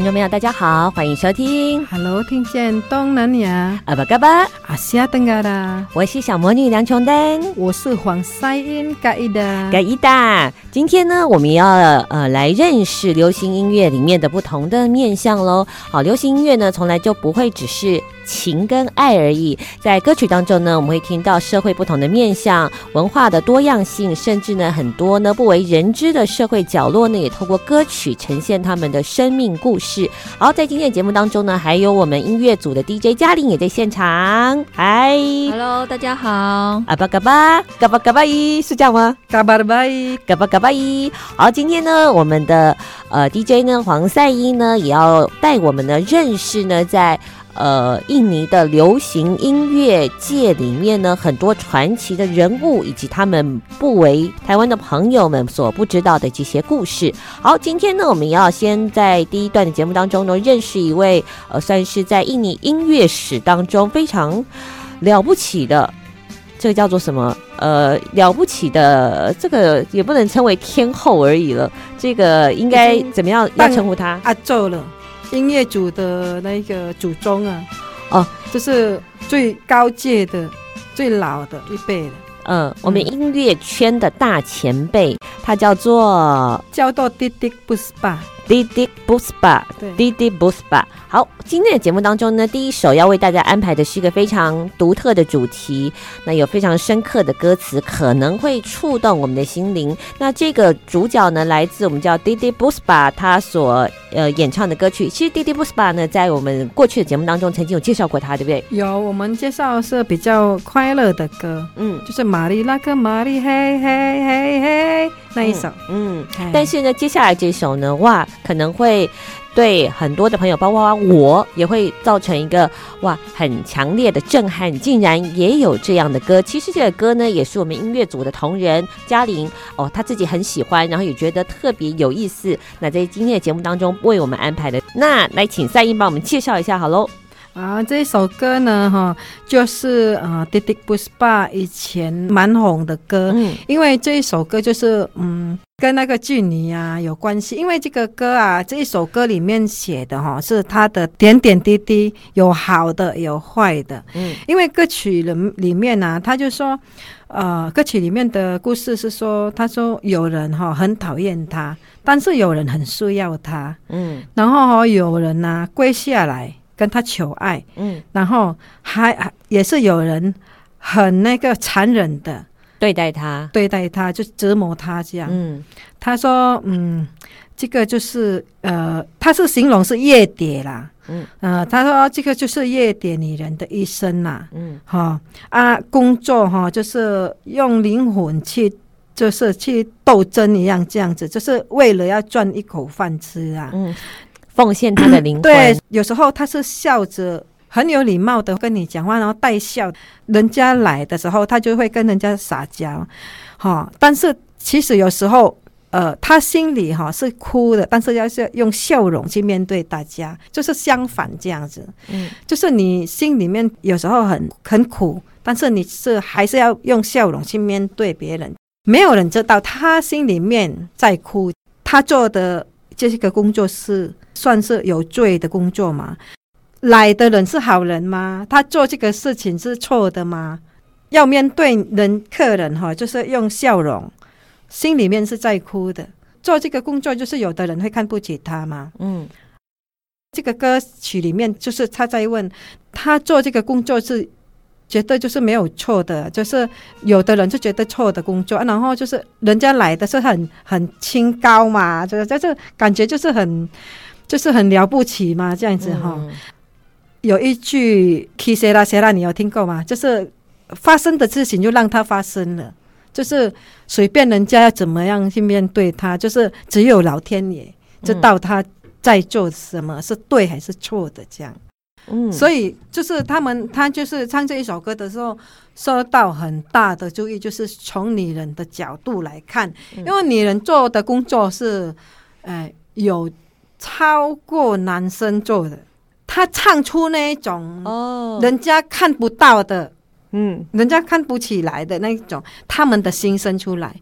听众朋友，大家好，欢迎收听。Hello，听见东南亚阿巴嘎巴阿西亚登嘎达，我是小魔女梁琼丹，我是黄赛英嘎伊达嘎伊达。今天呢，我们要呃来认识流行音乐里面的不同的面向喽。好，流行音乐呢，从来就不会只是情跟爱而已，在歌曲当中呢，我们会听到社会不同的面向、文化的多样性，甚至呢，很多呢不为人知的社会角落呢，也透过歌曲呈现他们的生命故事。好，在今天的节目当中呢，还有我们音乐组的 DJ 嘉玲也在现场。嗨，Hello，大家好。阿巴嘎巴，嘎巴嘎巴伊，是这样吗？嘎巴的巴伊，嘎巴嘎巴伊。好，今天呢，我们的呃 DJ 呢，黄赛英呢，也要带我们呢认识呢，在。呃，印尼的流行音乐界里面呢，很多传奇的人物，以及他们不为台湾的朋友们所不知道的这些故事。好，今天呢，我们要先在第一段的节目当中呢，认识一位呃，算是在印尼音乐史当中非常了不起的，这个叫做什么？呃，了不起的，这个也不能称为天后而已了。这个应该怎么样要称呼他？阿宙了。音乐组的那个祖宗啊，哦，就是最高阶的、最老的一辈的。嗯，我们音乐圈的大前辈，他叫做叫做 Didik Puspa。Didik Puspa，对，Didik Puspa。好，今天的节目当中呢，第一首要为大家安排的是一个非常独特的主题，那有非常深刻的歌词，可能会触动我们的心灵。那这个主角呢，来自我们叫 Didik Puspa，他所呃演唱的歌曲。其实 Didik Puspa 呢，在我们过去的节目当中曾经有介绍过他，对不对？有，我们介绍是比较快乐的歌，嗯，就是玛丽拉克玛丽嘿嘿嘿嘿那一首，嗯，嗯，但是呢，接下来这首呢，哇。可能会对很多的朋友，包括我，也会造成一个哇很强烈的震撼。竟然也有这样的歌，其实这个歌呢，也是我们音乐组的同仁嘉玲哦，他自己很喜欢，然后也觉得特别有意思。那在今天的节目当中为我们安排的，那来请赛音帮我们介绍一下好喽。啊，这首歌呢，哈，就是啊，Didik Puspa 以前蛮红的歌，嗯，因为这一首歌就是嗯，跟那个距离啊有关系。因为这个歌啊，这一首歌里面写的哈，是他的点点滴滴，有好的，有坏的，嗯，因为歌曲里里面呢、啊，他就说，呃，歌曲里面的故事是说，他说有人哈很讨厌他，但是有人很需要他，嗯，然后哈有人呢、啊、跪下来。跟他求爱，嗯，然后还也是有人很那个残忍的对待他，对待他就折磨他这样，嗯，他说，嗯，这个就是呃，他是形容是夜蝶啦，嗯，呃，他说这个就是夜蝶女人的一生呐，嗯，哈、哦、啊，工作哈、哦，就是用灵魂去，就是去斗争一样，这样子，就是为了要赚一口饭吃啊，嗯。奉献他的灵 魂。对，有时候他是笑着，很有礼貌的跟你讲话，然后带笑。人家来的时候，他就会跟人家撒娇，哈。但是其实有时候，呃，他心里哈是哭的，但是要是用笑容去面对大家，就是相反这样子。嗯，就是你心里面有时候很很苦，但是你是还是要用笑容去面对别人。没有人知道他心里面在哭。他做的这个工作是。算是有罪的工作嘛？来的人是好人吗？他做这个事情是错的吗？要面对人客人哈，就是用笑容，心里面是在哭的。做这个工作就是有的人会看不起他嘛？嗯，这个歌曲里面就是他在问他做这个工作是绝对就是没有错的，就是有的人就觉得错的工作，然后就是人家来的是很很清高嘛，就是就是感觉就是很。就是很了不起嘛，这样子哈、嗯。有一句 “ki sera sera”，你有听过吗？就是发生的事情就让它发生了，就是随便人家要怎么样去面对它，就是只有老天爷知道他在做什么是对还是错的这样。嗯，所以就是他们，他就是唱这一首歌的时候受到很大的注意，就是从女人的角度来看，因为女人做的工作是，呃，有。超过男生做的，他唱出那一种哦，人家看不到的，嗯，人家看不起来的那一种，他们的心声出来。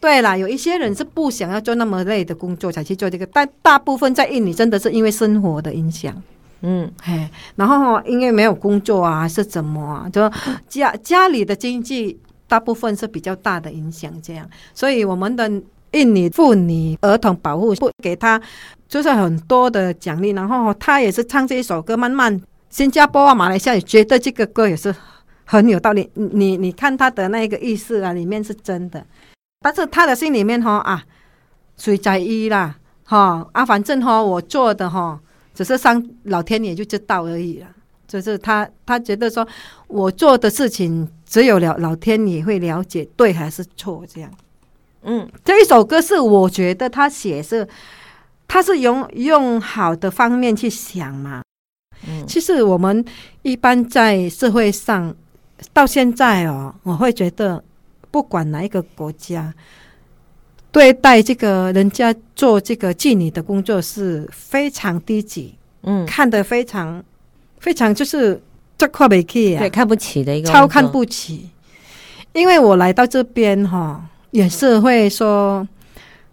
对啦，有一些人是不想要做那么累的工作才去做这个，但大部分在印尼真的是因为生活的影响。嗯，嘿，然后因为没有工作啊，是怎么啊？就家家里的经济大部分是比较大的影响，这样，所以我们的印尼妇女儿童保护部给他就是很多的奖励，然后他也是唱这一首歌，慢慢新加坡啊、马来西亚也觉得这个歌也是很有道理。你你看他的那个意思啊，里面是真的，但是他的心里面哈啊，谁在意啦？哈啊，反正哈我做的哈。只是上老天爷就知道而已了，就是他他觉得说我做的事情只有了老天爷会了解对还是错这样。嗯，这一首歌是我觉得他写是他是用用好的方面去想嘛。嗯，其实我们一般在社会上到现在哦，我会觉得不管哪一个国家。对待这个人家做这个妓女的工作是非常低级，嗯，看得非常非常就是这块没去啊，对，看不起的一个，超看不起。因为我来到这边哈，也是会说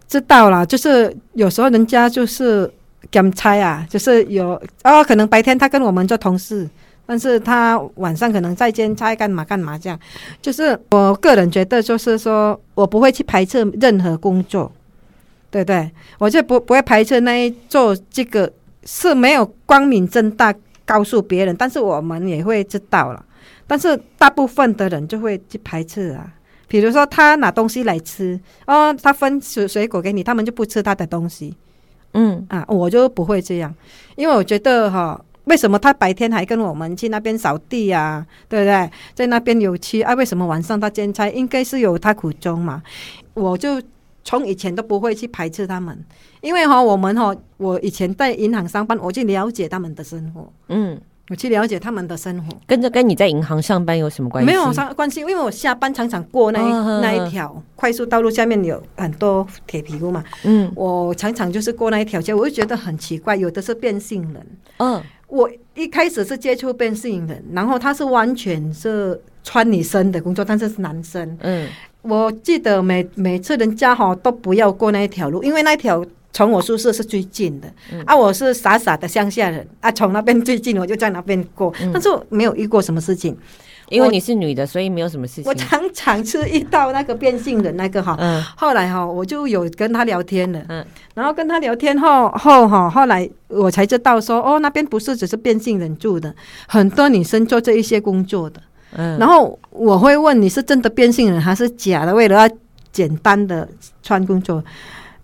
知道了，就是有时候人家就是兼差啊，就是有哦，可能白天他跟我们做同事。但是他晚上可能在兼差干嘛干嘛这样，就是我个人觉得，就是说我不会去排斥任何工作，对不对？我就不不会排斥那一做这个是没有光明正大告诉别人，但是我们也会知道了。但是大部分的人就会去排斥啊，比如说他拿东西来吃哦，他分水水果给你，他们就不吃他的东西，嗯啊，我就不会这样，因为我觉得哈。为什么他白天还跟我们去那边扫地呀、啊？对不对？在那边有去啊？为什么晚上他兼差？应该是有他苦衷嘛。我就从以前都不会去排斥他们，因为哈，我们哈，我以前在银行上班，我去了解他们的生活。嗯。我去了解他们的生活，跟着跟你在银行上班有什么关系？没有啥关系，因为我下班常常过那一、哦、那一条快速道路，下面有很多铁皮屋嘛。嗯，我常常就是过那一条街，我就觉得很奇怪，有的是变性人。嗯，我一开始是接触变性人，然后他是完全是穿女生的工作，但是是男生。嗯，我记得每每次人家哈都不要过那一条路，因为那条。从我宿舍是最近的，嗯、啊，我是傻傻的乡下人啊，从那边最近，我就在那边过，嗯、但是我没有遇过什么事情，因为你是女的，所以没有什么事情。我常常是遇到那个变性人那个哈，嗯、后来哈，我就有跟他聊天了，嗯，然后跟他聊天后后哈，后来我才知道说，哦，那边不是只是变性人住的，很多女生做这一些工作的，嗯，然后我会问你是真的变性人还是假的，为了要简单的穿工作。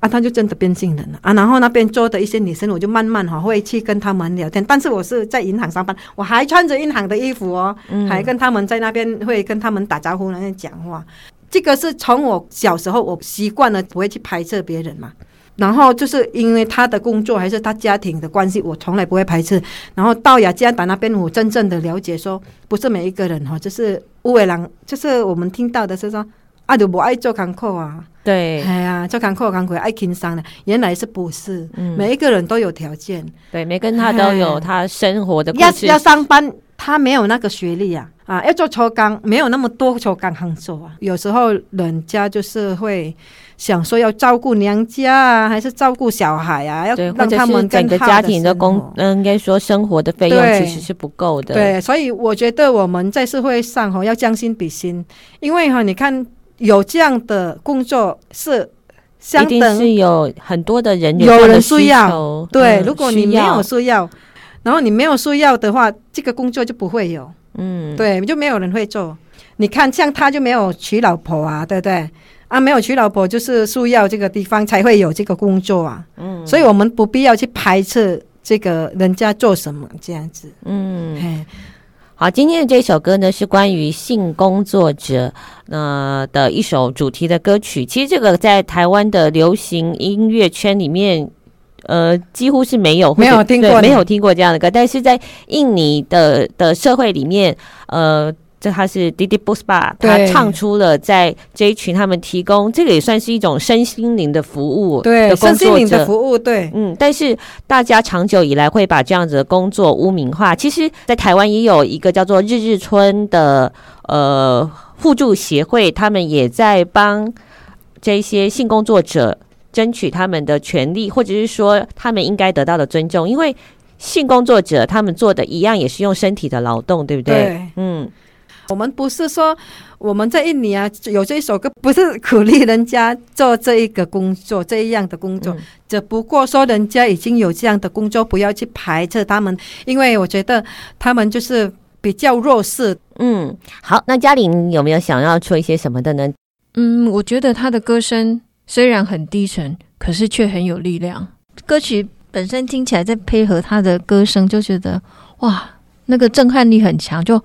啊，他就真的变性人了啊！然后那边坐的一些女生，我就慢慢哈会去跟他们聊天。但是我是在银行上班，我还穿着银行的衣服哦，嗯、还跟他们在那边会跟他们打招呼，那边讲话。这个是从我小时候我习惯了，不会去排斥别人嘛。然后就是因为他的工作还是他家庭的关系，我从来不会排斥。然后到雅加达那边，我真正的了解说，不是每一个人哈，就是乌伟郎，就是我们听到的是说。啊，就不爱做艰苦啊！对，哎呀，做艰苦艰苦爱轻松的，原来是不是？嗯，每一个人都有条件，对，每个人他都有他生活的。要要上班，他没有那个学历啊，啊，要做粗工，没有那么多粗工好做啊。有时候人家就是会想说要照顾娘家啊，还是照顾小孩啊，要让他们整个家庭的工，嗯，应该说生活的费用其实是不够的。对，所以我觉得我们在社会上哈要将心比心，因为哈你看。有这样的工作是相等，一定是有很多的人有人需要。对，嗯、如果你没有需要，然后你没有需要的话，这个工作就不会有。嗯，对，就没有人会做。你看，像他就没有娶老婆啊，对不对？啊，没有娶老婆就是需要这个地方才会有这个工作啊。嗯，所以我们不必要去排斥这个人家做什么这样子。嗯。嘿好，今天的这首歌呢是关于性工作者呃的一首主题的歌曲。其实这个在台湾的流行音乐圈里面，呃，几乎是没有没有听过，没有听过这样的歌。但是在印尼的的社会里面，呃。这他是 Didi Puspa，他唱出了在这一群他们提供这个也算是一种身心灵的服务，对，身心灵的服务，对，嗯，但是大家长久以来会把这样子的工作污名化。其实，在台湾也有一个叫做日日春的呃互助协会，他们也在帮这些性工作者争取他们的权利，或者是说他们应该得到的尊重，因为性工作者他们做的一样也是用身体的劳动，对不对？对，嗯。我们不是说我们在印尼啊有这一首歌，不是鼓励人家做这一个工作，这一样的工作，嗯、只不过说人家已经有这样的工作，不要去排斥他们，因为我觉得他们就是比较弱势。嗯，好，那嘉玲有没有想要说一些什么的呢？嗯，我觉得他的歌声虽然很低沉，可是却很有力量。歌曲本身听起来，再配合他的歌声，就觉得哇。那个震撼力很强，就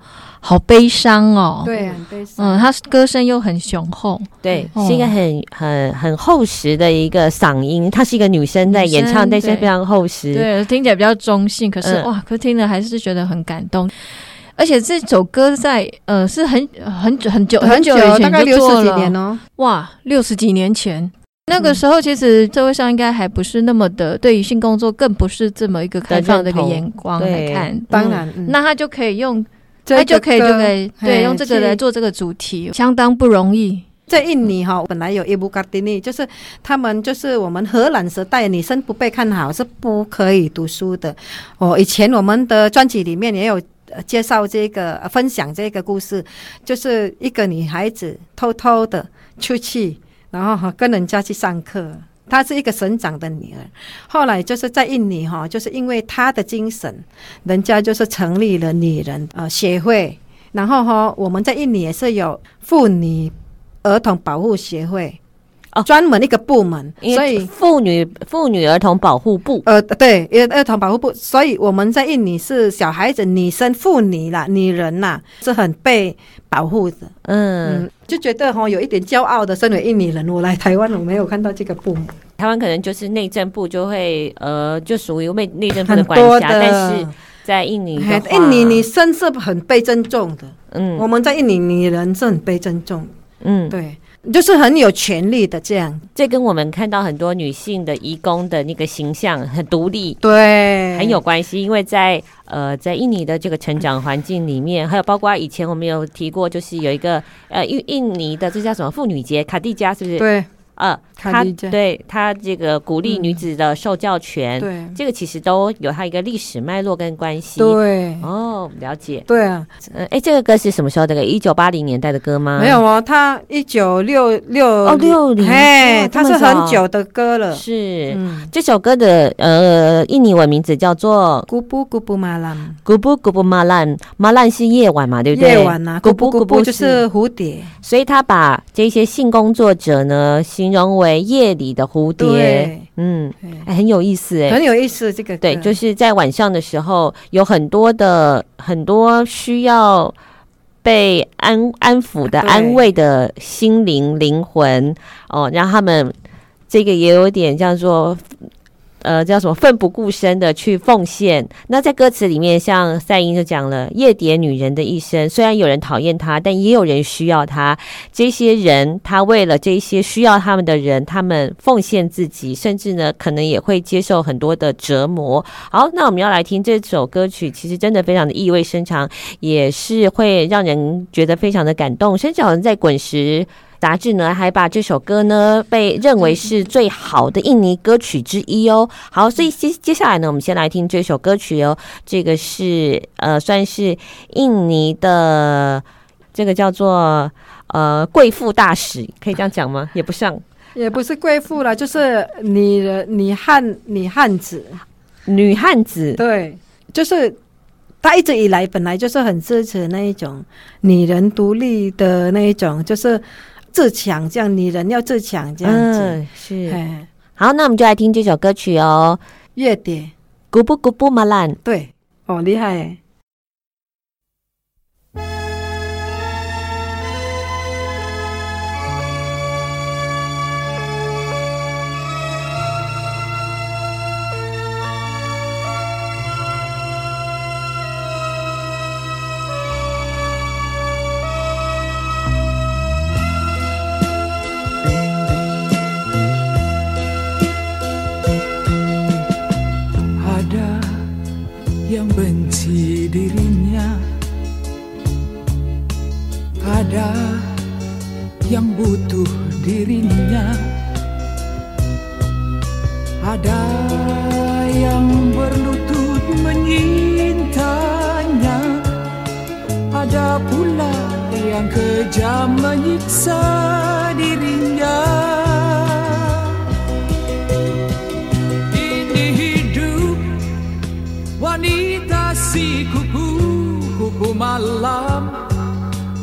好悲伤哦。对，很悲伤。嗯，他歌声又很雄厚，对，是一个很很很厚实的一个嗓音。她是一个女生在演唱，但是非常厚实。对，听起来比较中性，可是、嗯、哇，可听了还是觉得很感动。而且这首歌在呃是很很久很久很久以前，大概六十几年哦。哇，六十几年前。那个时候，其实社会上应该还不是那么的，对于性工作更不是这么一个开放的一个眼光来看。当然，那他就可以用，他就可以就可以对用这个来做这个主题，相当不容易。在印尼哈，本来有伊布卡迪尼，就是他们就是我们荷兰时代，女生不被看好是不可以读书的。哦，以前我们的专辑里面也有介绍这个分享这个故事，就是一个女孩子偷偷的出去。然后哈，跟人家去上课，她是一个省长的女儿。后来就是在印尼哈，就是因为她的精神，人家就是成立了女人呃协会。然后哈，我们在印尼也是有妇女儿童保护协会。哦，专门一个部门，所以妇女妇女儿童保护部，呃，对，儿儿童保护部，所以我们在印尼是小孩子、女生、妇女啦、女人呐，是很被保护的。嗯，嗯，就觉得哈有一点骄傲的，身为印尼人，我来台湾我没有看到这个部门，台湾可能就是内政部就会呃，就属于内内政部的管辖，但是在印尼，印尼女生是很被尊重的。嗯，我们在印尼女人是很被尊重。嗯，对。就是很有权利的这样，这跟我们看到很多女性的移工的那个形象很独立，对，很有关系。因为在呃，在印尼的这个成长环境里面，还有包括以前我们有提过，就是有一个呃印印尼的这叫什么妇女节，卡蒂加是不是？对。呃，他对他这个鼓励女子的受教权，对这个其实都有他一个历史脉络跟关系。对，哦，了解。对啊，嗯，哎，这个歌是什么时候的？一九八零年代的歌吗？没有哦，他一九六六哦六零，哎，他是很久的歌了。是，这首歌的呃印尼文名字叫做“古布古布马兰”，古布古布马兰，马兰是夜晚嘛，对不对？夜晚呐，古布古布就是蝴蝶，所以他把这些性工作者呢。形容为夜里的蝴蝶，嗯，哎，很有意思，哎，很有意思。这个对，就是在晚上的时候，有很多的很多需要被安安抚的、安慰的心灵灵魂哦，让他们这个也有点叫做。呃，叫什么奋不顾身的去奉献？那在歌词里面，像赛音就讲了夜蝶女人的一生，虽然有人讨厌她，但也有人需要她。这些人，她为了这些需要他们的人，他们奉献自己，甚至呢，可能也会接受很多的折磨。好，那我们要来听这首歌曲，其实真的非常的意味深长，也是会让人觉得非常的感动，甚至好像在滚石。杂志呢还把这首歌呢被认为是最好的印尼歌曲之一哦。好，所以接接下来呢，我们先来听这首歌曲哦。这个是呃，算是印尼的这个叫做呃贵妇大使，可以这样讲吗？也不像，也不是贵妇了，就是女人、女汉、女汉子、女汉子。对，就是她一直以来本来就是很支持那一种女人独立的那一种，就是。自强，这样女人要自强，这样子、嗯、是。好，那我们就来听这首歌曲哦，《月蝶》，古布古布马兰，对，哦，厉害。dirinya. Ada yang butuh dirinya. Ada yang berlutut menyintanya. Ada pula yang kejam menyiksa dirinya. Malam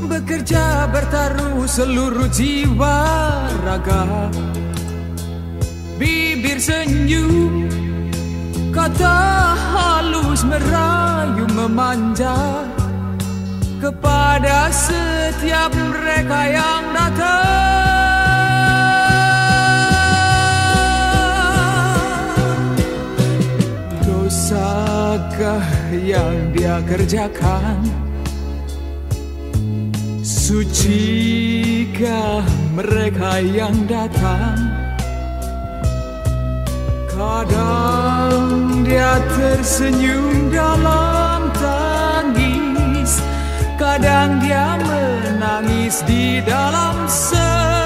bekerja bertaruh seluruh jiwa raga. Bibir senyum Kata halus merayu memanja. Kepada setiap mereka yang datang. Dosakah yang dia kerjakan. Sucikah mereka yang datang? Kadang dia tersenyum dalam tangis. Kadang dia menangis di dalam senyuman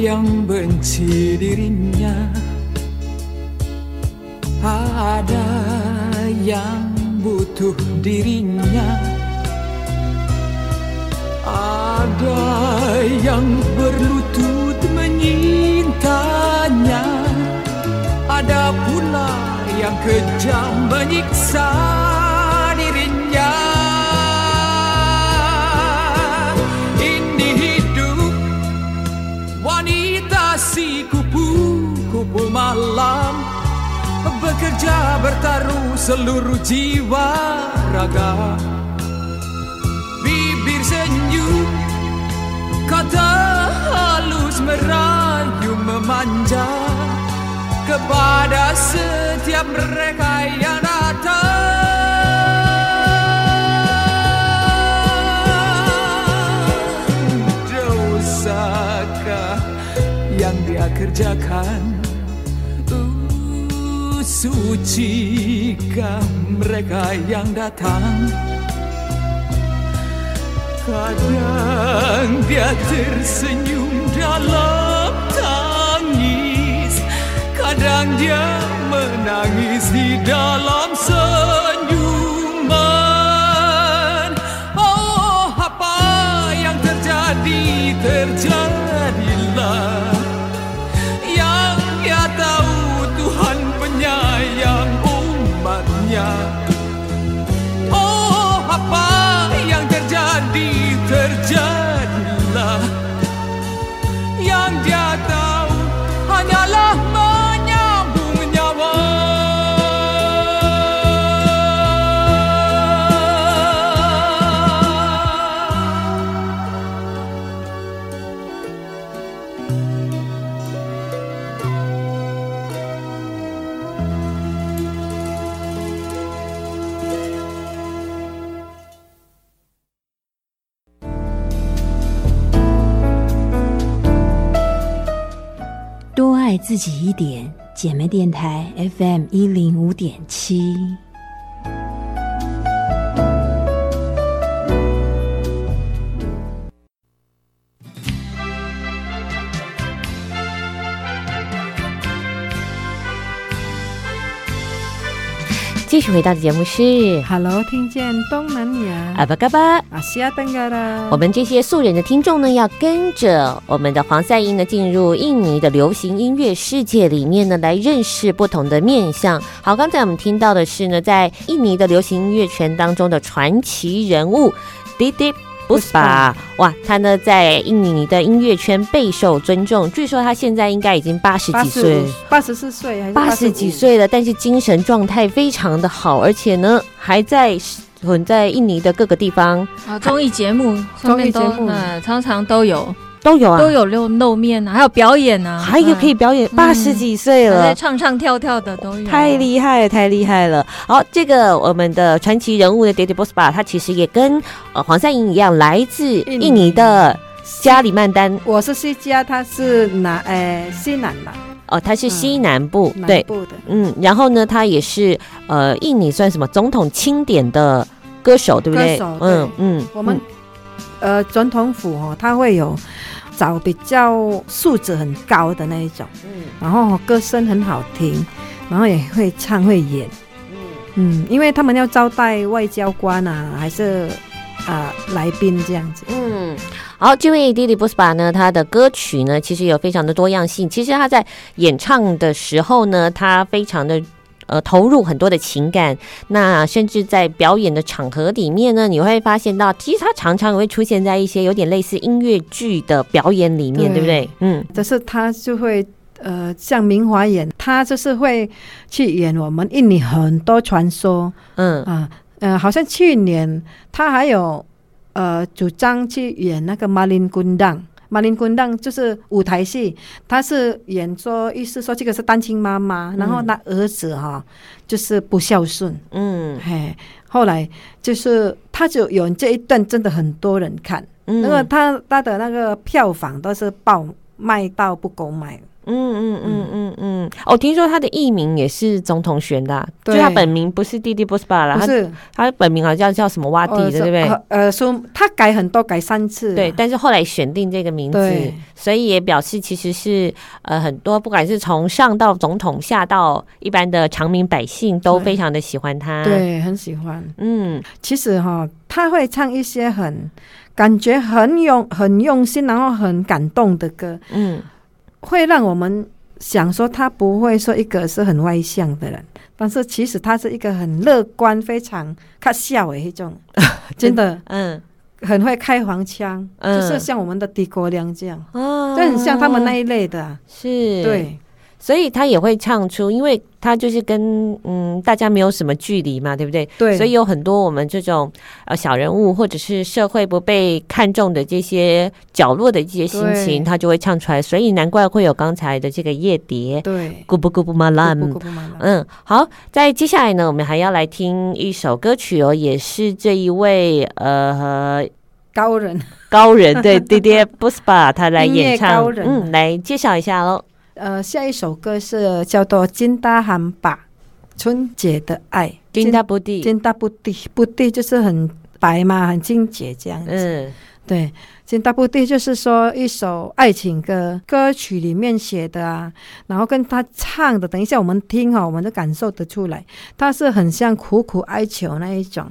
yang benci dirinya. Ada yang butuh dirinya. Ada yang berlutut menyintanya. Ada pula yang kejam menyiksa malam Bekerja bertaruh seluruh jiwa raga. Bibir senyum Kata halus merayu memanja. Kepada setiap mereka yang datang Dosakah yang dia kerjakan Sucikah mereka yang datang? Kadang dia tersenyum dalam tangis Kadang dia menangis di dalam senyuman. Oh apa yang terjadi terjadilah terjadilah Yang dia 自己一点，姐妹电台 FM 一零五点七。继续回到的节目是 Hello，听见东南亚阿巴嘎巴阿西亚登嘎啦。我们这些素人的听众呢，要跟着我们的黄赛音呢，进入印尼的流行音乐世界里面呢，来认识不同的面相。好，刚才我们听到的是呢，在印尼的流行音乐圈当中的传奇人物。不是吧？哇，他呢在印尼的音乐圈备受尊重。据说他现在应该已经八十几岁，八十四岁还是八十几岁了，但是精神状态非常的好，而且呢还在混在印尼的各个地方啊，综艺节目综艺节目嗯常常都有。都有啊，都有露露面啊，还有表演啊，还有可以表演，八十几岁了，唱唱跳跳的都有，太厉害了，太厉害了。好，这个我们的传奇人物的 Didi Puspa，他其实也跟呃黄赛莹一样，来自印尼的加里曼丹。我是西加，他是南呃西南吧？哦，他是西南部，对，嗯，然后呢，他也是呃印尼算什么总统钦点的歌手，对不对？嗯嗯，我们呃总统府哦，他会有。找比较素质很高的那一种，嗯，然后歌声很好听，然后也会唱会演，嗯嗯，因为他们要招待外交官啊，还是啊、呃、来宾这样子，嗯，好，这位 Didi Puspa 呢，他的歌曲呢其实有非常的多样性，其实他在演唱的时候呢，他非常的。呃，投入很多的情感，那甚至在表演的场合里面呢，你会发现到，其实他常常会出现在一些有点类似音乐剧的表演里面，对，对不对？嗯，就是他就会呃，像明华演，他就是会去演我们印尼很多传说，嗯啊，呃，好像去年他还有呃主张去演那个马林军当。马林昆当就是舞台戏，他是演说意思说这个是单亲妈妈，嗯、然后那儿子哈、哦、就是不孝顺，嗯，嘿，后来就是他就有这一段真的很多人看，嗯、那个他他的那个票房都是爆卖到不够卖。嗯嗯嗯嗯嗯，我、哦、听说他的艺名也是总统选的、啊，就他本名不是 Didi Puspa 啦，不是他，他本名好像叫什么洼地的，对不对？呃，说他改很多，改三次，对，但是后来选定这个名字，对所以也表示其实是呃很多，不管是从上到总统，下到一般的常民百姓，都非常的喜欢他，对，对，很喜欢。嗯，其实哈，他会唱一些很感觉很用很用心，然后很感动的歌，嗯。会让我们想说他不会说一个是很外向的人，但是其实他是一个很乐观、非常看笑的一种，真的，嗯，很会开黄腔，嗯、就是像我们的狄国良这样，哦，就很像他们那一类的，是，对。所以他也会唱出，因为他就是跟嗯大家没有什么距离嘛，对不对？对。所以有很多我们这种呃小人物或者是社会不被看重的这些角落的这些心情，他就会唱出来。所以难怪会有刚才的这个夜蝶。对。咕不咕不嘛啦。嗯，好。在接下来呢，我们还要来听一首歌曲哦，也是这一位呃高人高人对 Didi Puspa 他来演唱，嗯，来介绍一下喽。呃，下一首歌是叫做《Cinta Hampa》，纯洁的爱。Cinta Putih，Cinta Putih，Putih 就是很白嘛，很清洁这样子。嗯，对，Cinta Putih 就是说一首爱情歌，歌曲里面写的啊，然后跟他唱的，等一下我们听哈，我们都感受得出来，他是很像苦苦哀求那一种，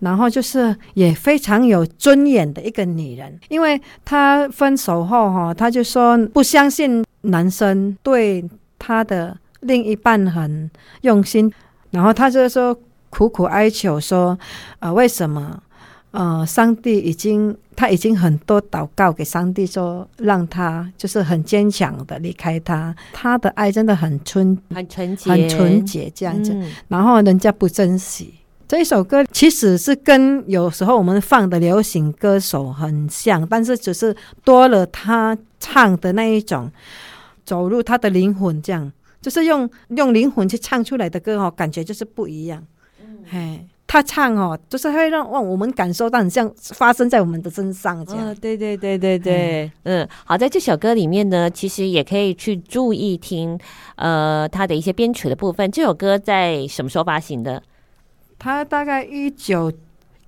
然后就是也非常有尊严的一个女人，因为她分手后哈，她就说不相信。男生对他的另一半很用心，然后他就说苦苦哀求说：“呃，为什么？呃，上帝已经他已经很多祷告给上帝说，让他就是很坚强的离开他。他的爱真的很纯，很纯洁，很纯洁这样子。嗯、然后人家不珍惜这一首歌，其实是跟有时候我们放的流行歌手很像，但是只是多了他唱的那一种。”走入他的灵魂，这样就是用用灵魂去唱出来的歌哦，感觉就是不一样。嗯，嘿，他唱哦，就是会让让我们感受到很像发生在我们的身上这样。哦，对对对对对，嗯，嗯，好，在这首歌里面呢，其实也可以去注意听，呃，他的一些编曲的部分。这首歌在什么时候发行的？他大概一九。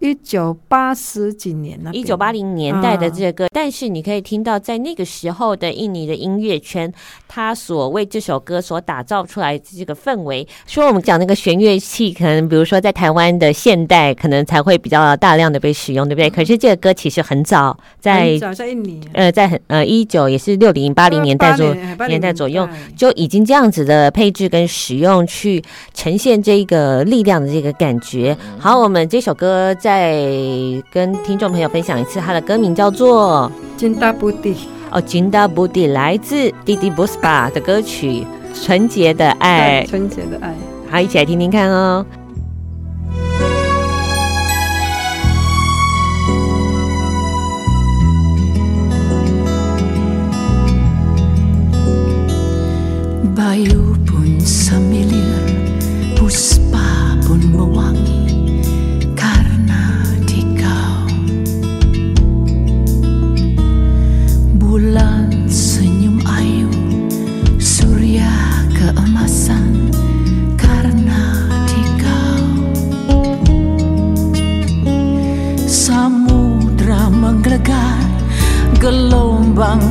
一九八十几年了，一九八零年代的这个歌，啊，但是你可以听到，在那个时候的印尼的音乐圈，他所为这首歌所打造出来的这个氛围。说我们讲那个弦乐器，可能比如说在台湾的现代，可能才会比较大量的被使用，对不对？嗯、可是这个歌其实很早，在早在印尼，呃，在很呃一九也是六零八零年代左年代左右，就已经这样子的配置跟使用去呈现这个力量的这个感觉。好，我们这首歌在。再跟听众朋友分享一次，他的歌名叫做《Putih》哦，《Putih》来自弟弟 Buspa 的歌曲《纯洁的爱》，纯洁的爱，好，一起来听听看哦。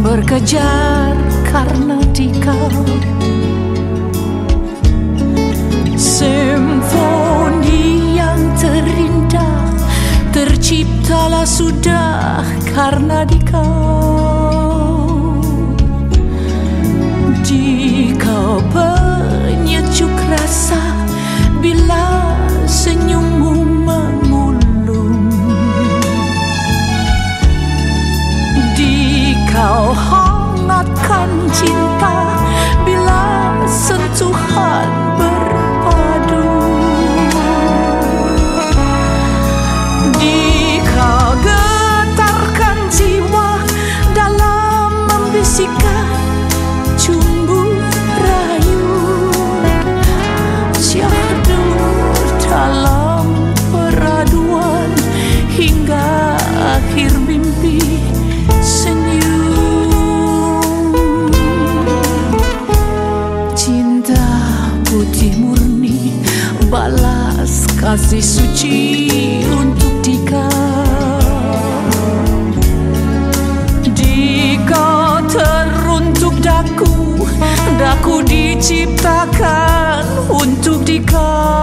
Berkejar karena dikau. Simfoni yang terindah terciptalah sudah karena dikau. Dikau penyejuk rasa bila senyummu 看情感。Diciptakan untuk Dika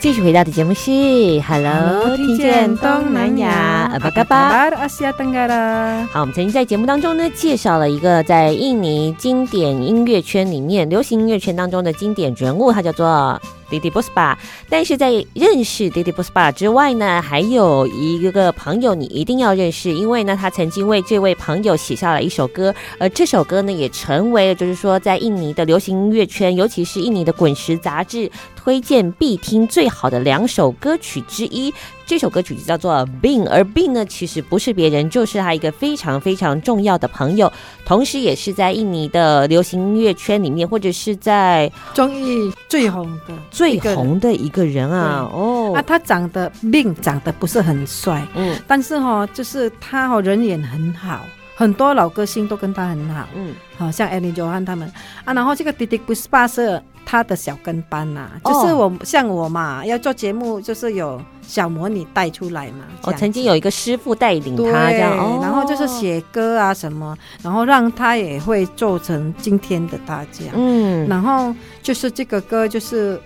继续回到的节目是 Hello，听见东南亚，阿巴嘎巴，阿西亚登嘎啦。好，我们曾经在节目当中呢，介绍了一个在印尼经典音乐圈里面，流行音乐圈当中的经典人物，他叫做。滴滴 Bus 吧但是在认识滴滴 Bus 吧之外呢，还有一个朋友你一定要认识，因为呢，他曾经为这位朋友写下了一首歌，而这首歌呢，也成为了就是说在印尼的流行音乐圈，尤其是印尼的滚石杂志推荐必听最好的两首歌曲之一。这首歌曲就叫做 Bing，而 Bing 呢，其实不是别人，就是他一个非常非常重要的朋友，同时也是在印尼的流行音乐圈里面，或者是在综艺最红的最红的一个人啊。哦，啊，他长得 Bing 长得不是很帅，嗯，但是哈、哦，就是他哦，人缘很好，很多老歌星都跟他很好，嗯，好像 Elly Johan 他们。啊，然后这个 Titiek Puspa 是他的小跟班呐、啊，就是我、哦、像我嘛，要做节目，就是有。小魔女带出来嘛？我、哦、曾经有一个师傅带领他这样，哦、然后就是写歌啊什么，然后让他也会做成今天的大家。嗯，然后就是这个歌就是。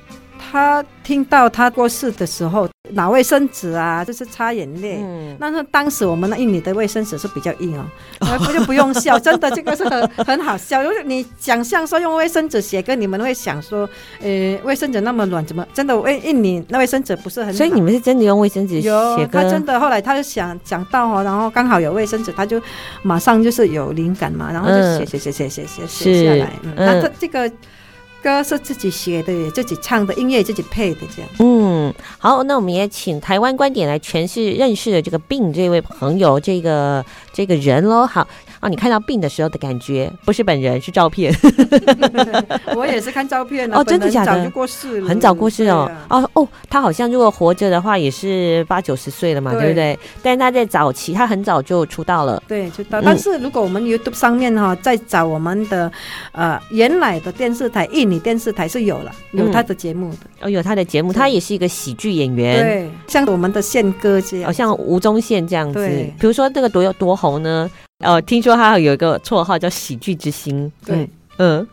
他听到他过世的时候，拿卫生纸啊，就是擦眼泪。嗯，但是当时我们那印尼的卫生纸是比较硬哦，不就不用笑，真的这个是很很好笑。如果你想象说用卫生纸写歌，你们会想说，呃，卫生纸那么软，怎么真的？卫印尼那卫生纸不是很？所以你们是真的用卫生纸写歌？他真的后来他就想讲到哦，然后刚好有卫生纸，他就马上就是有灵感嘛，然后就写写写写写写写下来。嗯，那这这个。歌是自己写的，自己唱的，音乐自己配的，这样。嗯，好，那我们也请台湾观点来诠释认识的这个病这位朋友，这个这个人喽。好。哦，你看到 Bing 的时候的感觉不是本人，是照片。我也是看照片哦，真的假的？早就过世了，很早过世哦。啊、哦哦，他好像如果活着的话，也是八九十岁了嘛，对，对不对？但是他在早期，他很早就出道了。对，出道。但是如果我们 YouTube 上面哈，在找我们的呃原来的电视台，印尼电视台是有了，有他的节目的。哦，有他的节目，他也是一个喜剧演员。对，像我们的宪哥这样，哦，像吴宗宪这样子。对，比如说这个多有多红呢？哦，听说他有一个绰号叫“喜剧之星”。对，嗯，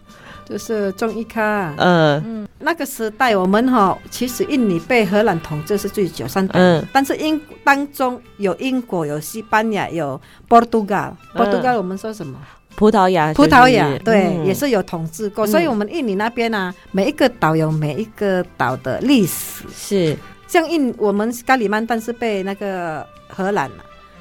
就是综艺咖。嗯嗯，那个时代我们哈，其实印尼被荷兰统治是最久三代。嗯，但是英当中有英国、有西班牙、有波多加。波多加我们说什么？葡萄牙。葡萄牙对，也是有统治过。所以，我们印尼那边呢，每一个岛有每一个岛的历史。是，像印我们加里曼丹是被那个荷兰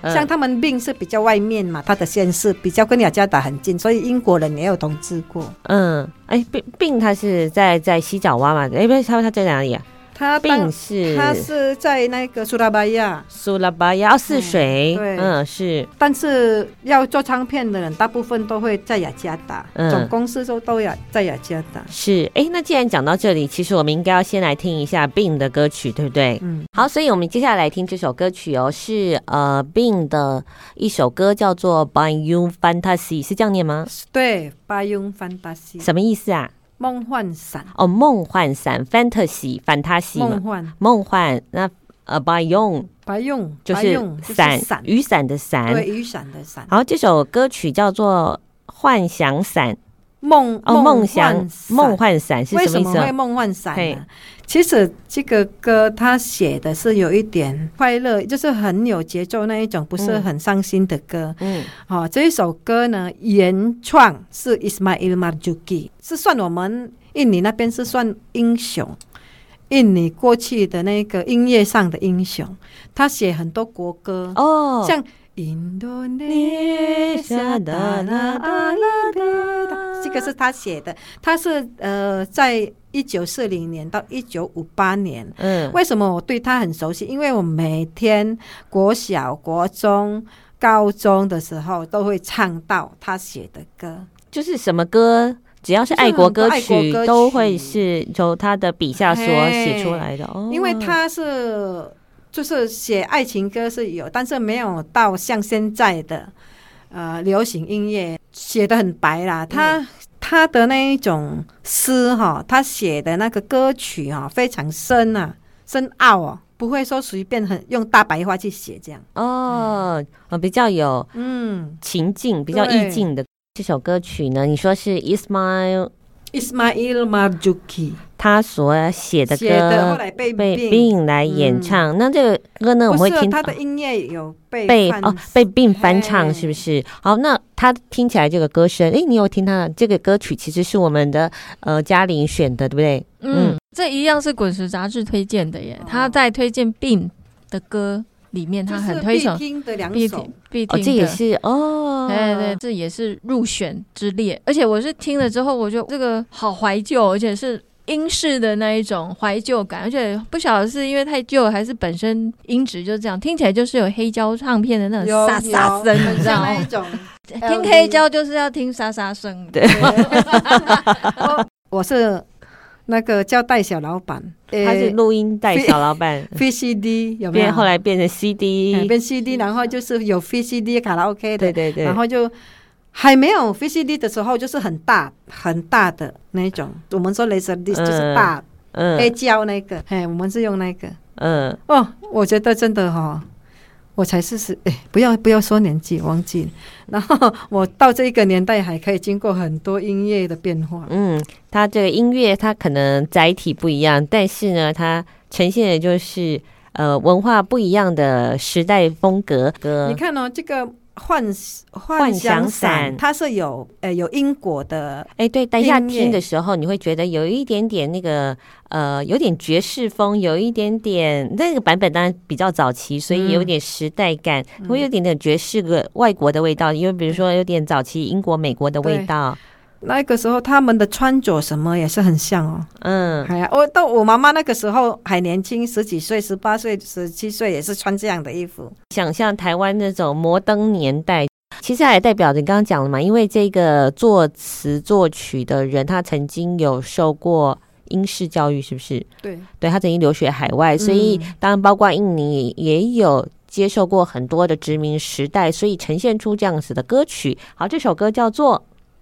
了。像他们 Bing 是比较外面嘛，他的县市比较跟雅加达很近，所以英国人也有统治过。嗯，哎，Bing Bing 他是在在西爪哇嘛？哎，不是，他他在哪里啊？他 Bing 是他是在那个苏拉巴亚，苏拉巴亚泗水，对，嗯是。但是要做唱片的人，大部分都会在雅加达，嗯、总公司都都要在雅加达。是，哎，那既然讲到这里，其实我们应该要先来听一下 Bing 的歌曲，对不对？嗯，好，所以我们接下来，来听这首歌曲哦，是呃 Bing 的一首歌，叫做《By Young Fantasy》，是这样念吗？对，《Payung Fantasi》什么意思啊？梦幻伞哦，梦幻伞，fantasy，反他西梦幻，梦幻。那呃，白用，白用就是伞，雨伞的伞，对，雨伞的伞。然后这首歌曲叫做《幻想伞》，梦哦，梦想梦幻伞是什么意思？为什么会梦幻伞呢？其实这个歌他写的是有一点快乐，就是很有节奏那一种，不是很伤心的歌。嗯，好、哦，这一首歌呢，原创是 Ismail Marzuki，是算我们印尼那边是算英雄，印尼过去的那个音乐上的英雄。他写很多国歌哦，像印度尼西亚的啦啦啦，这个是他写的，他是呃在。一九四零年到一九五八年，嗯，为什么我对他很熟悉？因为我每天国小、国中、高中的时候都会唱到他写的歌，就是什么歌，只要是爱国歌曲，都会是由他的笔下所写出来的。哦，因为他是就是写爱情歌是有，但是没有到像现在的呃流行音乐写的很白啦。他、嗯、他的那一种诗哈，他写的那个歌曲哈，非常深啊，深奥哦，不会说随便很用大白话去写这样。哦，嗯、比较有嗯。情境，比较意境的这首歌曲呢，你说是 Ismail。Ismail Marzuki，他所写的歌，的后来被被 Bin 来演唱。嗯、那这个歌呢，我们会听他的音乐有被被哦被 Bin 翻唱，是不是？好，那他听起来这个歌声，哎，你有听他的这个歌曲？其实是我们的呃嘉玲选的，对不对？嗯，嗯这一样是滚石杂志推荐的耶。哦、他在推荐 Bin 的歌。里面他很推崇，必听的两首，必听的，这也是哦，对对，这也是入选之列。而且我是听了之后，我觉得这个好怀旧，而且是英式的那一种怀旧感，而且不晓得是因为太旧，还是本身音质就这样，听起来就是有黑胶唱片的那种沙沙声，你知道吗？听黑胶就是要听沙沙声，对。我是。那个叫戴小老板，他是录音带小老板，VCD 有没有？变后来变成 CD，变 CD，然后就是有 VCD 卡拉 OK 的，对对对，然后就还没有 VCD 的时候，就是很大很大的那种，我们说 Laserdisc 就是大，嗯，黑胶那个，哎，我们是用那个，嗯，哦，我觉得真的哈。我才四十，哎，不要不要说年纪，忘记。然后我到这一个年代还可以经过很多音乐的变化。嗯，它这个音乐它可能载体不一样，但是呢，它呈现的就是呃文化不一样的时代风格。你看哦，这个。幻幻想伞，它是有呃有英国的哎，对，等一下听的时候，你会觉得有一点点那个呃，有点爵士风，有一点点那个版本当然比较早期，所以有点时代感，嗯、会有点点爵士个外国的味道，因为比如说有点早期英国、美国的味道。那个时候他们的穿着什么也是很像哦，嗯，哎呀，我到我妈妈那个时候还年轻，十几岁、十八岁、十七岁也是穿这样的衣服。想象台湾那种摩登年代，其实还代表着你刚刚讲了嘛，因为这个作词作曲的人他曾经有受过英式教育，是不是？对，对他曾经留学海外，所以当然包括印尼也有接受过很多的殖民时代，所以呈现出这样子的歌曲。好，这首歌叫做。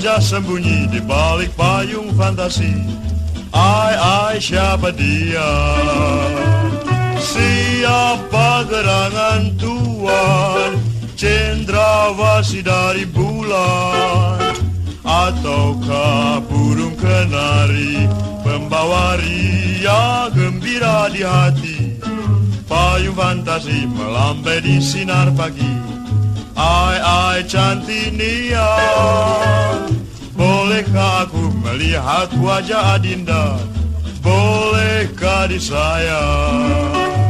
Wajah sembunyi di balik payung fantasi Ai, ai, siapa dia? Siapa gerangan tuan? Cendrawasih dari bulan Ataukah burung kenari Pembawa ria gembira di hati Payung fantasi melambai di sinar pagi Ai, ai cantik Nia Bolehkah aku melihat wajah Adinda? Bolehkah disayang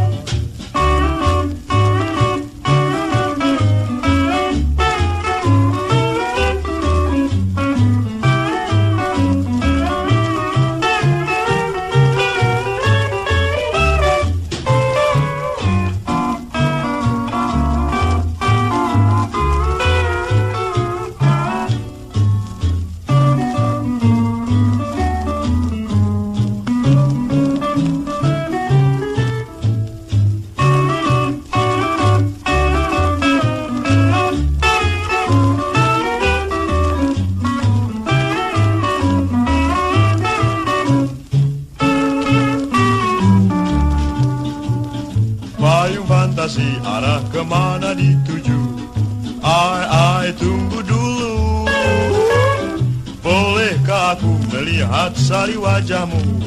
sari wajahmu.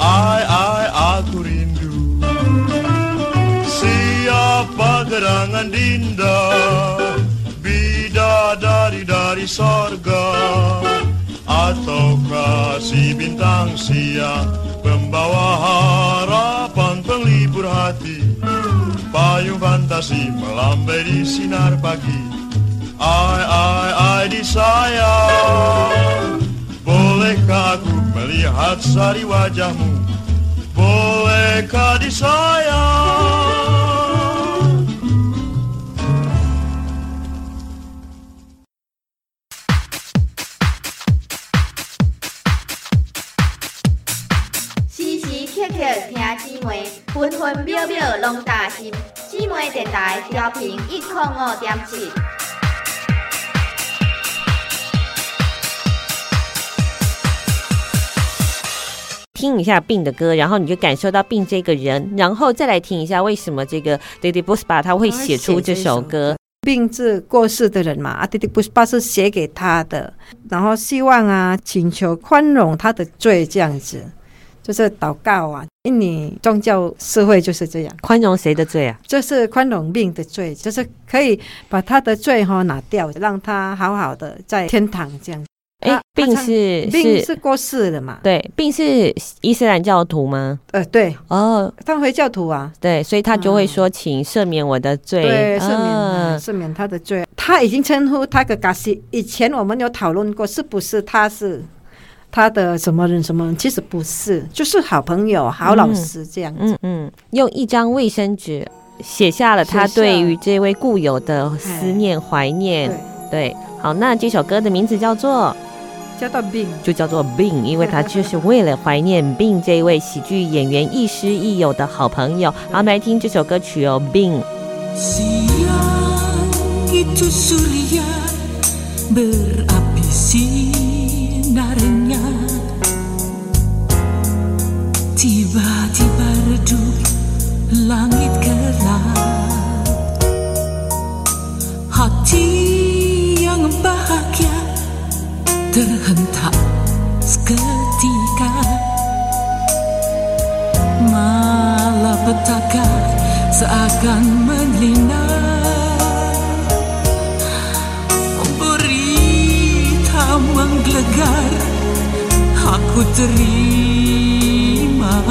Ai ai aku rindu. Siapa gerangan dinda? Bidadari dari sorga. Atau kasih bintang siang Pembawa harapan penglibur hati? Payung fantasi melambai di sinar pagi. Ai ai ai disayang Bolehkah aku 时时刻刻听姐妹分分秒秒拢担心姐妹电台调频一颗五点七。听一下 Bing 的歌，然后你就感受到 Bing 这个人，然后再来听一下为什么这个 Titiek Puspa 他会写出这首歌。Bing 是过世的人嘛，啊，Titiek Puspa 是写给他的，然后希望啊，请求宽容他的罪，这样子。就是祷告啊，印尼宗教社会就是这样，宽容谁的罪啊？就是宽容病的罪，就是可以把他的罪哈拿掉，让他好好的在天堂这样。哎，病是病是过世的嘛？对，病是伊斯兰教徒吗？呃，对，哦，他回教徒啊，对，所以他就会说，请赦免我的罪，对，赦免赦免他的罪。他已经称呼他个嘎西，以前我们有讨论过，是不是他是？他的什么人什么人？其实不是，就是好朋友、好老师这样子。嗯嗯，用一张卫生纸写下了他对于这位故友的思念、怀念。对，好，那这首歌的名字叫做叫做 Bing，就叫做 Bing，因为他就是为了怀念 Bing 这一位喜剧演员亦师亦友的好朋友。好，我们来听这首歌曲哦，Bing。Tiba-tiba redup langit gelap Hati Seakan melina Berita menggelegar Aku terima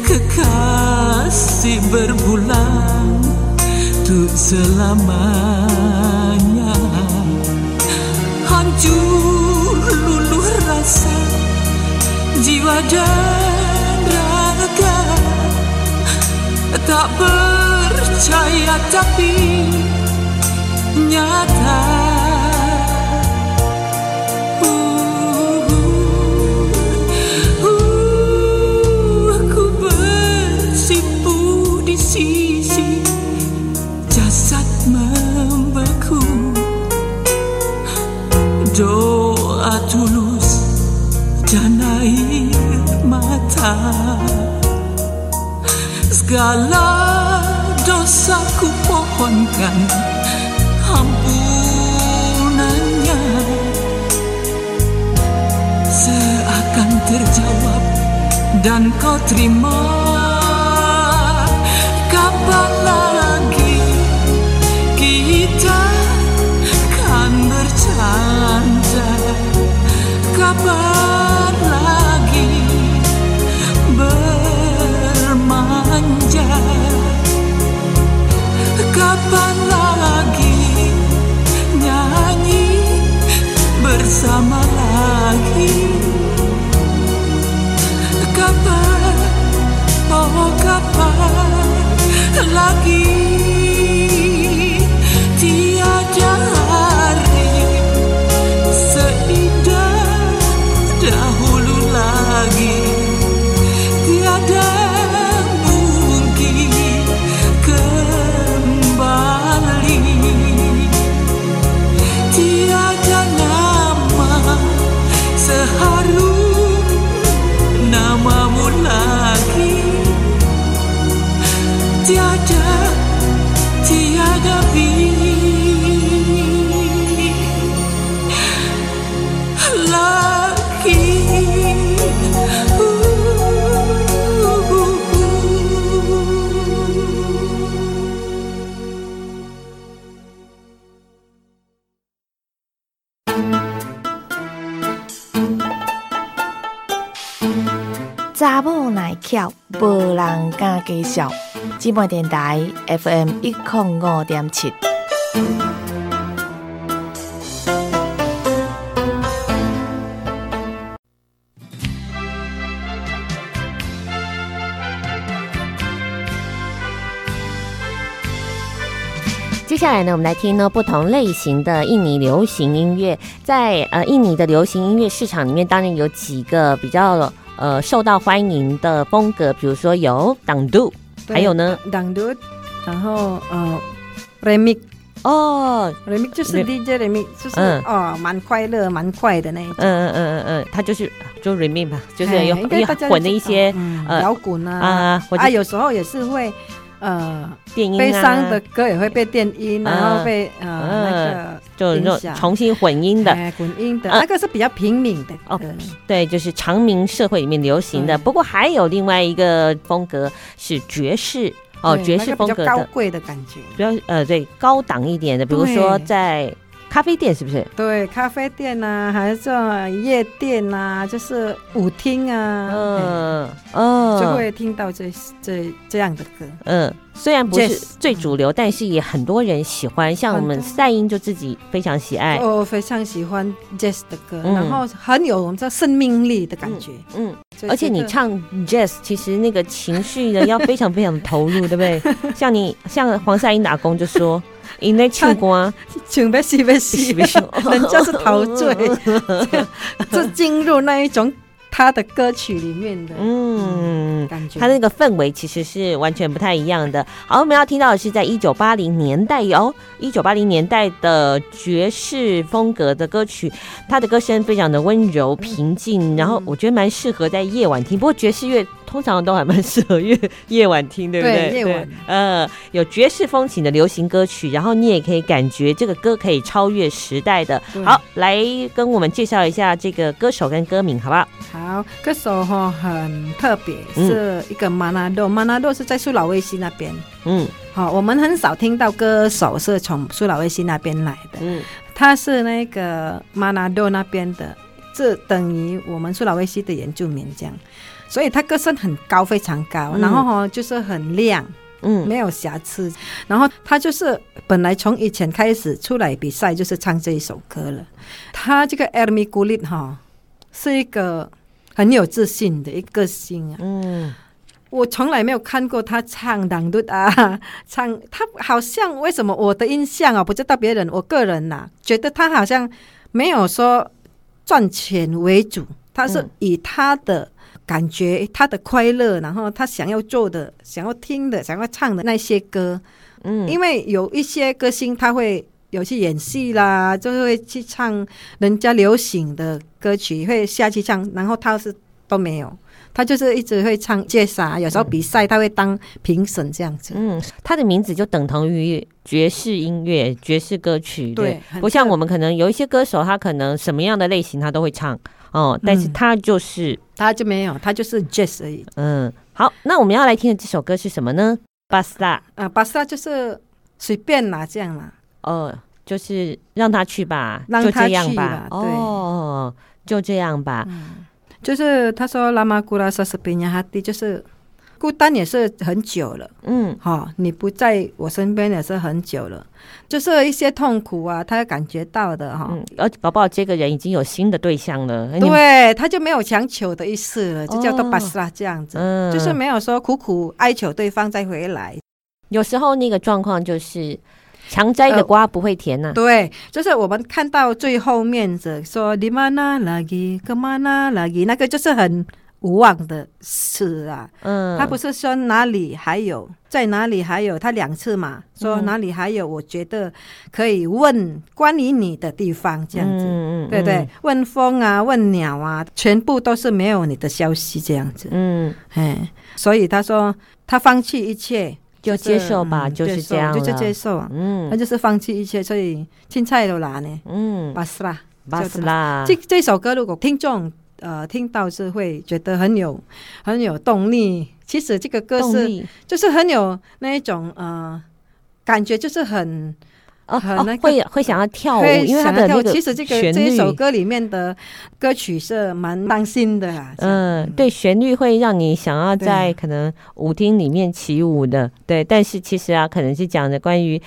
Kekasih berbulan Untuk selamanya. Hancur luluh rasa Jiwa dan tak percaya tapi nyata. Uh, uh, uh aku bersipu di sisi jasad membeku. Doa tulus dan air mata. Segala dosaku pohonkan. Ampunannya. Seakan terjawab dan kau terima. Kapan lagi kita kan bercanda? Kapan Kapan lagi nyanyi bersama lagi? Kapan, oh kapan lagi 无人敢介绍。寂寞电台 FM 一零五点七。接下来呢，我们来听呢不同类型的印尼流行音乐。在呃印尼的流行音乐市场里面，当然有几个比较呃受到欢迎的风格，比如说有 Dangdut，还有呢？Dangdut，然后呃 Remix 哦，Remix 就是 DJ Remix，就是、嗯、哦蛮快乐蛮快的那一种。嗯嗯嗯嗯嗯，他就是就 Remix 吧，就是有混的一些摇滚啊啊，啊有时候也是会。呃，电音、啊、悲伤的歌也会被电音，啊、然后被呃、啊、那个就重新混音的，混音的、啊、那个是比较平民的哦。对，就是长明社会里面流行的。不过还有另外一个风格是爵士哦，爵士风格的，贵的感觉，比较呃对高档一点的，比如说在。咖啡店是不是？对，咖啡店呐、啊，还是这夜店呐、啊，就是舞厅啊，嗯嗯，就会听到这这这样的歌。嗯，虽然不是最主流，但是也很多人喜欢。像我们赛音就自己非常喜爱，我非常喜欢 Jazz 的歌，然后很有这生命力的感觉。嗯，而且你唱 Jazz，其实那个情绪呢要非常非常的投入，对不对？像你像黄赛英打工就说。因为唱歌，唱不死不死，人家是陶醉，就进入那一种他的歌曲里面的，嗯，感觉他那个氛围其实是完全不太一样的。好，我们要听到的是在一九八零年代哦，一九八零年代的爵士风格的歌曲，他的歌声非常的温柔平静，然后我觉得蛮适合在夜晚听。不过爵士乐。通常都还蛮适合夜夜晚听，对不对？对，夜晚。呃，有爵士风情的流行歌曲，然后你也可以感觉这个歌可以超越时代的。好，来跟我们介绍一下这个歌手跟歌名，好不好？好，歌手哈很特别，是一个马纳多，马纳多是在苏老威西那边。嗯，好，我们很少听到歌手是从苏老威西那边来的。嗯，他是那个马纳多那边的，这等于我们苏老威西的原住民这样。所以他歌声很高，非常高，嗯、然后哈就是很亮，嗯，没有瑕疵。然后他就是本来从以前开始出来比赛就是唱这一首歌了。他这个 Ermi g u l i t 哈是一个很有自信的一个星啊。嗯，我从来没有看过他唱 Dangdut 啊，唱他好像为什么我的印象啊，不知道别人，我个人呐、啊、觉得他好像没有说赚钱为主，他是以他的。感觉他的快乐，然后他想要做的、想要听的、想要唱的那些歌，嗯，因为有一些歌星他会有去演戏啦，就会去唱人家流行的歌曲，会下去唱，然后他是都没有，他就是一直会唱介绍，有时候比赛他会当评审这样子，嗯，他的名字就等同于爵士音乐、爵士歌曲，对，对不像我们可能有一些歌手，他可能什么样的类型他都会唱。哦，但是他就是、嗯、他就没有，他就是 jazz 而已。嗯，好，那我们要来听的这首歌是什么呢？巴斯拉啊，巴斯拉就是随便啦，这样啦。哦，就是让他去吧，让他去吧，就这样吧。哦，就这样吧。嗯，就是他说拉玛古拉萨斯比尼哈蒂，就是。孤单也是很久了，嗯，好，你不在我身边也是很久了，就是一些痛苦啊，他感觉到的哈，而宝宝这个人已经有新的对象了，对，他就没有强求的意思了，就叫做巴斯拉这样子，嗯，就是没有说苦苦哀求对方再回来。有时候那个状况就是强摘的瓜不会甜呐，对，就是我们看到最后面的说你妈那拉吉干嘛那拉吉，那个就是很。无望的事啊，嗯，他不是说哪里还有，在哪里还有，他两次嘛，说哪里还有，我觉得可以问关于你的地方，这样子，嗯嗯，对对，问风啊，问鸟啊，全部都是没有你的消息，这样子，嗯，哎，所以他说他放弃一切，就接受吧，就是这样，就接受，嗯，那就是放弃一切，所以青菜都拿呢，嗯，巴斯拉，巴斯拉，这这首歌如果听众。呃，听到是会觉得很有很有动力。其实这个歌是就是很有那一种呃感觉，就是很哦，会会想要跳舞，因为他的那个其实这个这首歌里面的歌曲是蛮伤心的啊。嗯，对，旋律会让你想要在可能舞厅里面起舞的，对。但是其实啊，可能是讲的关于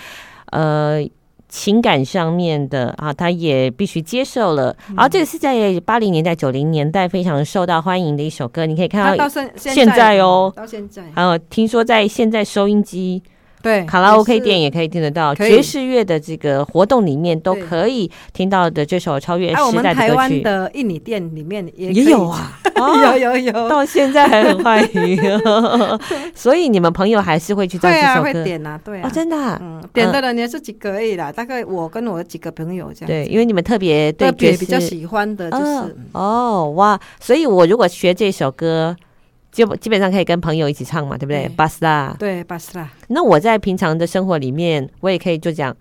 呃情感上面的啊，他也必须接受了。然后这个是在八零年代、九零年代非常受到欢迎的一首歌，你可以看到现在哦，到现在，还有听说在现在收音机。对，卡拉 OK 店也可以听得到，爵士乐的这个活动里面都可以听到的这首超越时代的歌曲。我们台湾的印尼店里面也也有啊，有有有，到现在还很欢迎。所以你们朋友还是会去唱这首歌？会点啊，对啊，真的，嗯，点的人也是几个而已啦，大概我跟我几个朋友这样。对，因为你们特别对特别比较喜欢的就是哦哇，所以我如果学这首歌。就基本上可以跟朋友一起唱嘛，对不对？巴斯拉，对巴斯拉。那我在平常的生活里面，我也可以就讲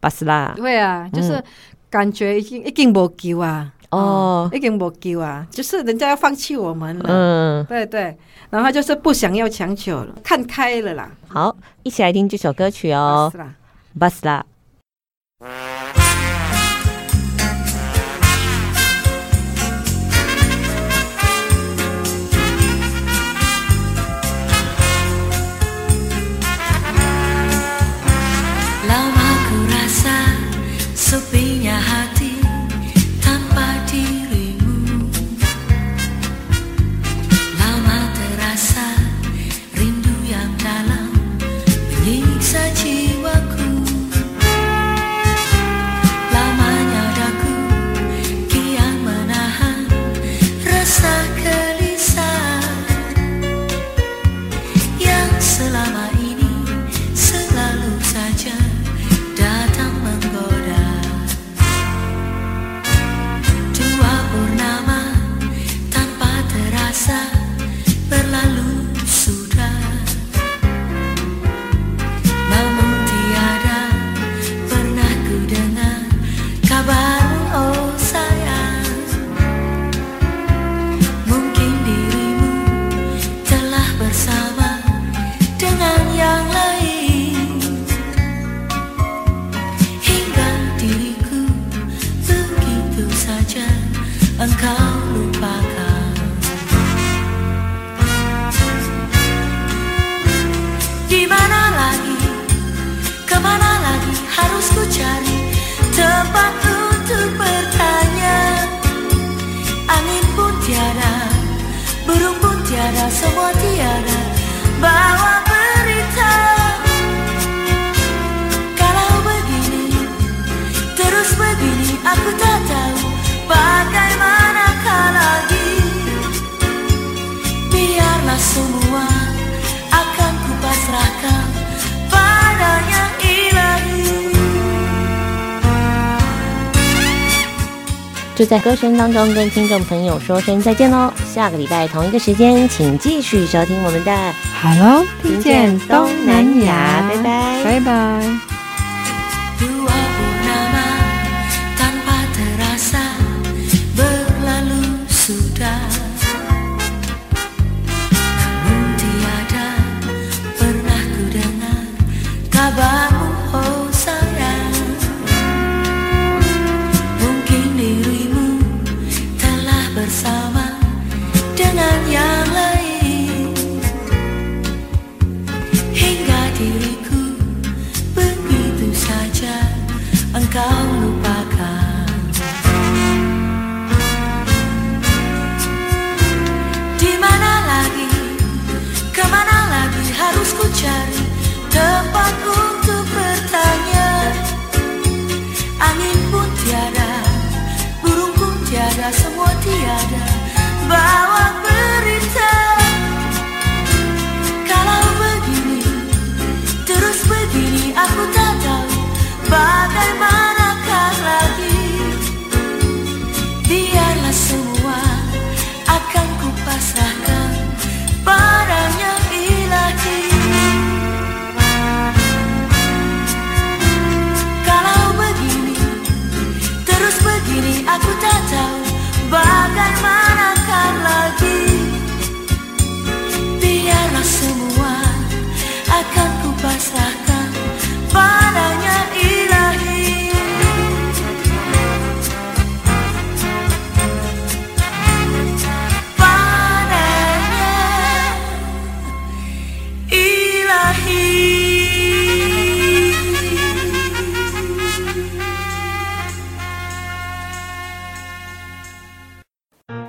巴斯拉。对啊，就是感觉已经已经没救啊，哦，已经没救啊，就是人家要放弃我们了。嗯，对对，然后就是不想要强求了，看开了啦。好，一起来听这首歌曲哦，巴斯拉。就在歌声当中跟听众朋友说声再见喽！下个礼拜同一个时间，请继续收听我们的《Hello，听见东南亚》，拜拜，拜拜。sama dengan yang lain. Hingga diriku begitu saja engkau lupakan. Di mana lagi, ke mana lagi harus ku cari tempat untuk bertanya? Angin pun tiada, burung pun tiada semua tiada. Bawa